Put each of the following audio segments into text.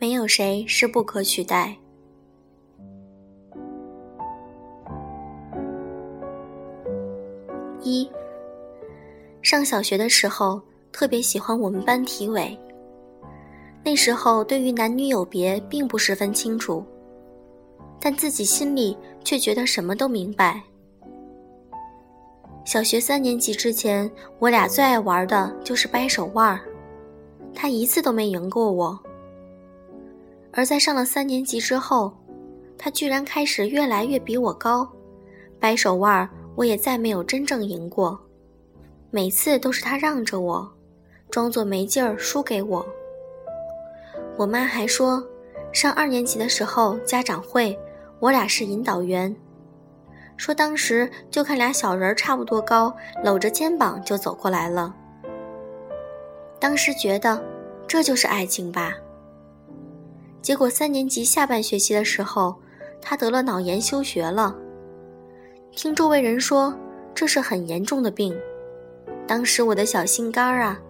没有谁是不可取代。一，上小学的时候特别喜欢我们班体委。那时候对于男女有别并不十分清楚，但自己心里却觉得什么都明白。小学三年级之前，我俩最爱玩的就是掰手腕儿，他一次都没赢过我。而在上了三年级之后，他居然开始越来越比我高，掰手腕儿我也再没有真正赢过，每次都是他让着我，装作没劲儿输给我。我妈还说，上二年级的时候家长会，我俩是引导员，说当时就看俩小人差不多高，搂着肩膀就走过来了。当时觉得这就是爱情吧。结果三年级下半学期的时候，他得了脑炎休学了。听周围人说这是很严重的病，当时我的小心肝儿啊，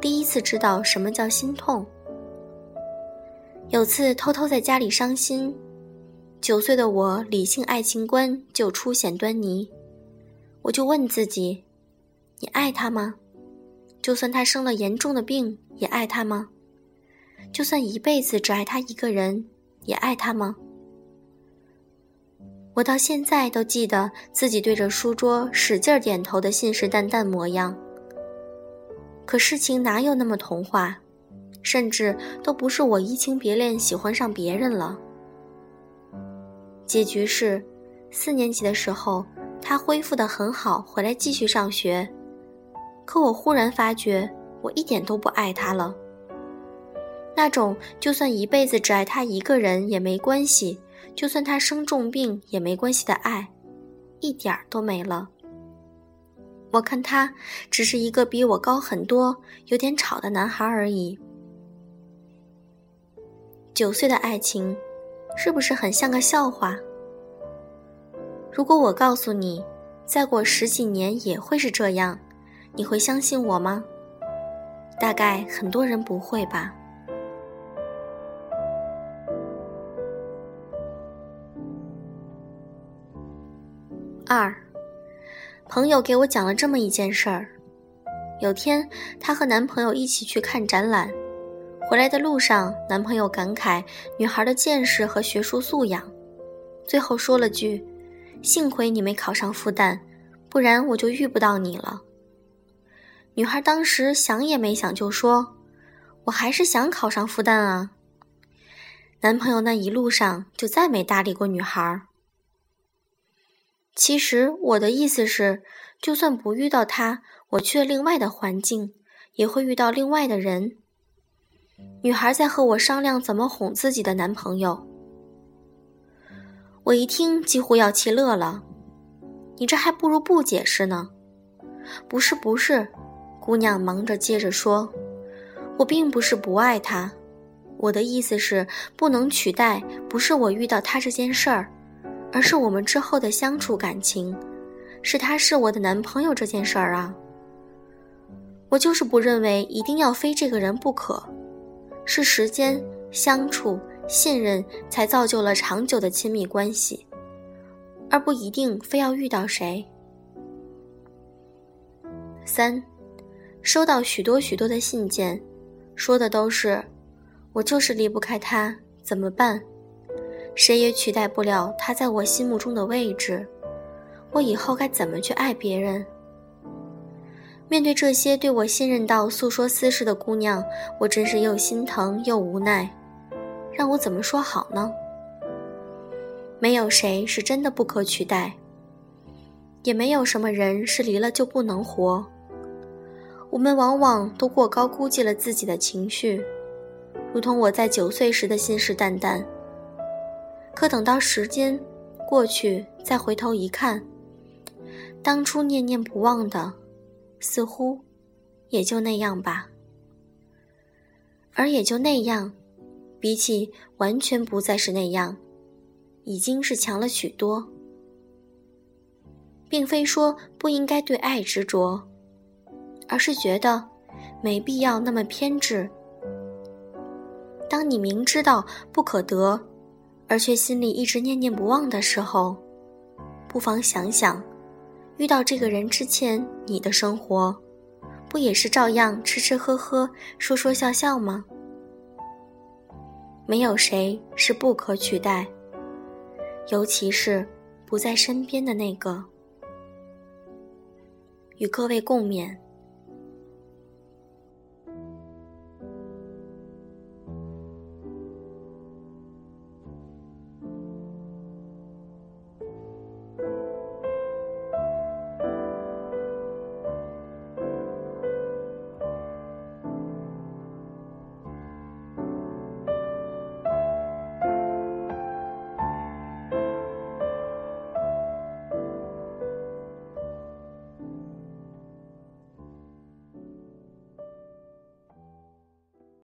第一次知道什么叫心痛。有次偷偷在家里伤心，九岁的我理性爱情观就初显端倪，我就问自己：你爱他吗？就算他生了严重的病，也爱他吗？就算一辈子只爱他一个人，也爱他吗？我到现在都记得自己对着书桌使劲点头的信誓旦旦模样。可事情哪有那么童话？甚至都不是我移情别恋喜欢上别人了。结局是，四年级的时候他恢复的很好，回来继续上学。可我忽然发觉，我一点都不爱他了。那种就算一辈子只爱他一个人也没关系，就算他生重病也没关系的爱，一点儿都没了。我看他只是一个比我高很多、有点吵的男孩而已。九岁的爱情，是不是很像个笑话？如果我告诉你，再过十几年也会是这样，你会相信我吗？大概很多人不会吧。二，朋友给我讲了这么一件事儿：有天，她和男朋友一起去看展览，回来的路上，男朋友感慨女孩的见识和学术素养，最后说了句：“幸亏你没考上复旦，不然我就遇不到你了。”女孩当时想也没想就说：“我还是想考上复旦啊。”男朋友那一路上就再没搭理过女孩。其实我的意思是，就算不遇到他，我去了另外的环境，也会遇到另外的人。女孩在和我商量怎么哄自己的男朋友，我一听几乎要气乐了。你这还不如不解释呢。不是不是，姑娘忙着接着说，我并不是不爱他，我的意思是不能取代，不是我遇到他这件事儿。而是我们之后的相处感情，是他是我的男朋友这件事儿啊。我就是不认为一定要非这个人不可，是时间、相处、信任才造就了长久的亲密关系，而不一定非要遇到谁。三，收到许多许多的信件，说的都是，我就是离不开他，怎么办？谁也取代不了他在我心目中的位置，我以后该怎么去爱别人？面对这些对我信任到诉说私事的姑娘，我真是又心疼又无奈，让我怎么说好呢？没有谁是真的不可取代，也没有什么人是离了就不能活。我们往往都过高估计了自己的情绪，如同我在九岁时的信誓旦旦。可等到时间过去，再回头一看，当初念念不忘的，似乎也就那样吧。而也就那样，比起完全不再是那样，已经是强了许多。并非说不应该对爱执着，而是觉得没必要那么偏执。当你明知道不可得，而却心里一直念念不忘的时候，不妨想想，遇到这个人之前，你的生活，不也是照样吃吃喝喝、说说笑笑吗？没有谁是不可取代，尤其是不在身边的那个。与各位共勉。